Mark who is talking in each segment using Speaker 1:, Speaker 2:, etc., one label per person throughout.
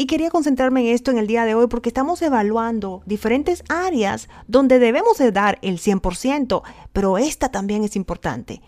Speaker 1: Y quería concentrarme en esto en el día de hoy porque estamos evaluando diferentes áreas donde debemos de dar el 100%, pero esta también es importante.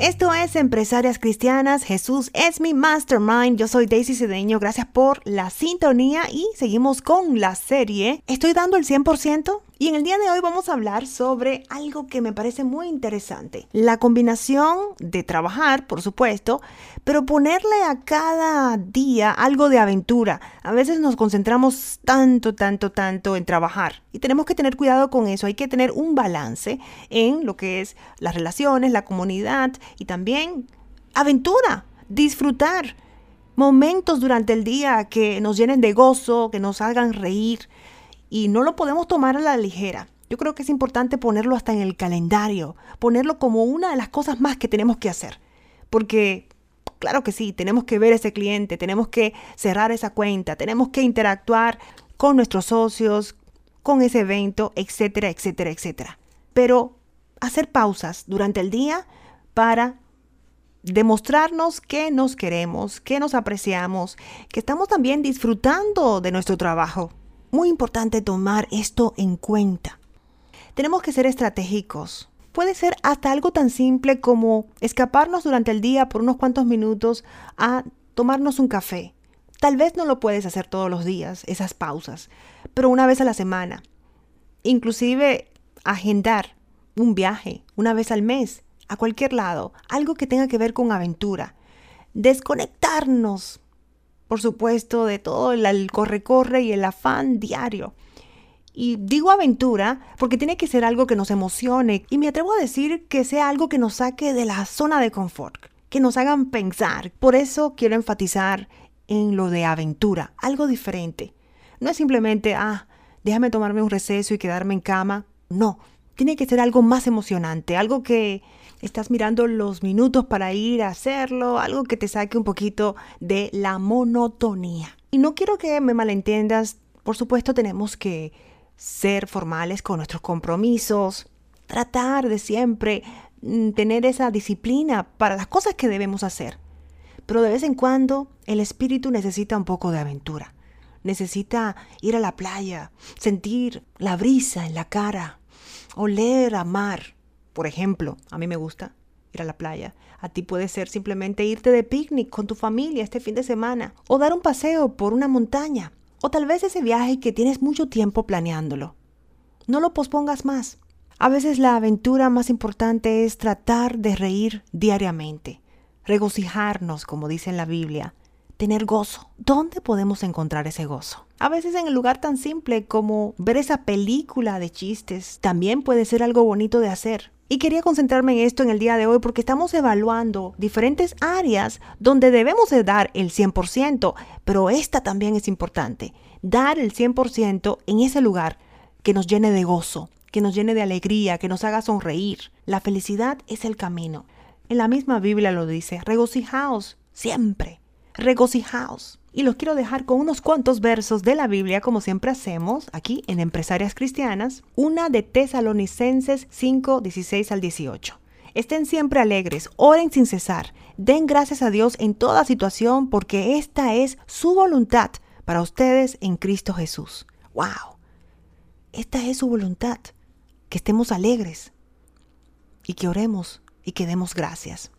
Speaker 1: Esto es Empresarias Cristianas. Jesús es mi mastermind. Yo soy Daisy Cedeño. Gracias por la sintonía y seguimos con la serie. ¿Estoy dando el 100%? Y en el día de hoy vamos a hablar sobre algo que me parece muy interesante. La combinación de trabajar, por supuesto, pero ponerle a cada día algo de aventura. A veces nos concentramos tanto, tanto, tanto en trabajar y tenemos que tener cuidado con eso. Hay que tener un balance en lo que es las relaciones, la comunidad y también aventura, disfrutar momentos durante el día que nos llenen de gozo, que nos hagan reír y no lo podemos tomar a la ligera. Yo creo que es importante ponerlo hasta en el calendario, ponerlo como una de las cosas más que tenemos que hacer. Porque, claro que sí, tenemos que ver a ese cliente, tenemos que cerrar esa cuenta, tenemos que interactuar con nuestros socios, con ese evento, etcétera, etcétera, etcétera. Pero hacer pausas durante el día para demostrarnos que nos queremos, que nos apreciamos, que estamos también disfrutando de nuestro trabajo muy importante tomar esto en cuenta. Tenemos que ser estratégicos. Puede ser hasta algo tan simple como escaparnos durante el día por unos cuantos minutos a tomarnos un café. Tal vez no lo puedes hacer todos los días, esas pausas, pero una vez a la semana. Inclusive agendar un viaje una vez al mes, a cualquier lado, algo que tenga que ver con aventura. Desconectarnos por supuesto, de todo el corre-corre y el afán diario. Y digo aventura porque tiene que ser algo que nos emocione y me atrevo a decir que sea algo que nos saque de la zona de confort, que nos hagan pensar. Por eso quiero enfatizar en lo de aventura, algo diferente. No es simplemente, ah, déjame tomarme un receso y quedarme en cama. No, tiene que ser algo más emocionante, algo que estás mirando los minutos para ir a hacerlo, algo que te saque un poquito de la monotonía. Y no quiero que me malentiendas, por supuesto tenemos que ser formales con nuestros compromisos, tratar de siempre mm, tener esa disciplina para las cosas que debemos hacer. Pero de vez en cuando el espíritu necesita un poco de aventura. Necesita ir a la playa, sentir la brisa en la cara, oler a mar, por ejemplo, a mí me gusta ir a la playa. A ti puede ser simplemente irte de picnic con tu familia este fin de semana o dar un paseo por una montaña o tal vez ese viaje que tienes mucho tiempo planeándolo. No lo pospongas más. A veces la aventura más importante es tratar de reír diariamente, regocijarnos, como dice en la Biblia, tener gozo. ¿Dónde podemos encontrar ese gozo? A veces en el lugar tan simple como ver esa película de chistes también puede ser algo bonito de hacer. Y quería concentrarme en esto en el día de hoy porque estamos evaluando diferentes áreas donde debemos de dar el 100%, pero esta también es importante, dar el 100% en ese lugar que nos llene de gozo, que nos llene de alegría, que nos haga sonreír. La felicidad es el camino. En la misma Biblia lo dice, regocijaos siempre, regocijaos. Y los quiero dejar con unos cuantos versos de la Biblia, como siempre hacemos aquí en Empresarias Cristianas. Una de Tesalonicenses 5, 16 al 18. Estén siempre alegres, oren sin cesar, den gracias a Dios en toda situación, porque esta es su voluntad para ustedes en Cristo Jesús. ¡Wow! Esta es su voluntad, que estemos alegres y que oremos y que demos gracias.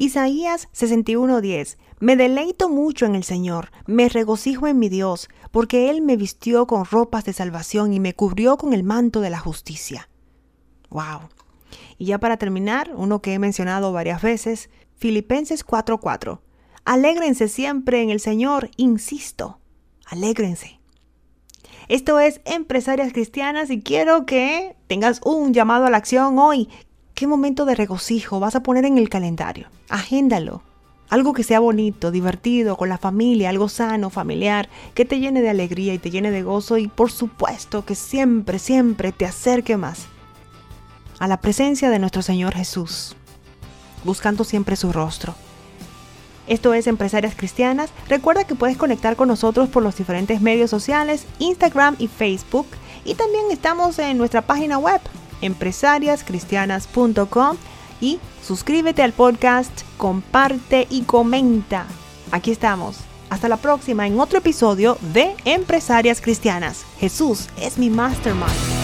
Speaker 1: Isaías 61:10 Me deleito mucho en el Señor, me regocijo en mi Dios, porque Él me vistió con ropas de salvación y me cubrió con el manto de la justicia. ¡Wow! Y ya para terminar, uno que he mencionado varias veces, Filipenses 4:4. Alégrense siempre en el Señor, insisto, alégrense. Esto es Empresarias Cristianas y quiero que tengas un llamado a la acción hoy, ¿Qué momento de regocijo vas a poner en el calendario? Agéndalo. Algo que sea bonito, divertido, con la familia, algo sano, familiar, que te llene de alegría y te llene de gozo y por supuesto que siempre, siempre te acerque más a la presencia de nuestro Señor Jesús, buscando siempre su rostro. Esto es Empresarias Cristianas. Recuerda que puedes conectar con nosotros por los diferentes medios sociales, Instagram y Facebook. Y también estamos en nuestra página web empresariascristianas.com y suscríbete al podcast, comparte y comenta. Aquí estamos. Hasta la próxima en otro episodio de Empresarias Cristianas. Jesús es mi mastermind.